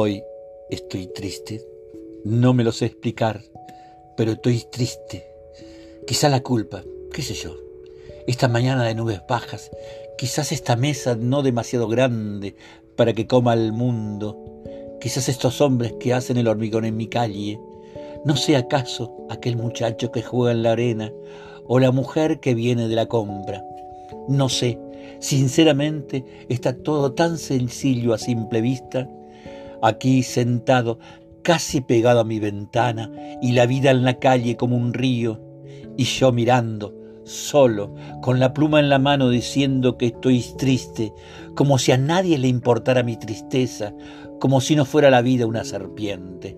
Hoy estoy triste. No me lo sé explicar, pero estoy triste. Quizá la culpa, qué sé yo. Esta mañana de nubes bajas, quizás esta mesa no demasiado grande para que coma el mundo, quizás estos hombres que hacen el hormigón en mi calle, no sé acaso aquel muchacho que juega en la arena o la mujer que viene de la compra. No sé, sinceramente está todo tan sencillo a simple vista aquí sentado, casi pegado a mi ventana, y la vida en la calle como un río, y yo mirando, solo, con la pluma en la mano diciendo que estoy triste, como si a nadie le importara mi tristeza, como si no fuera la vida una serpiente.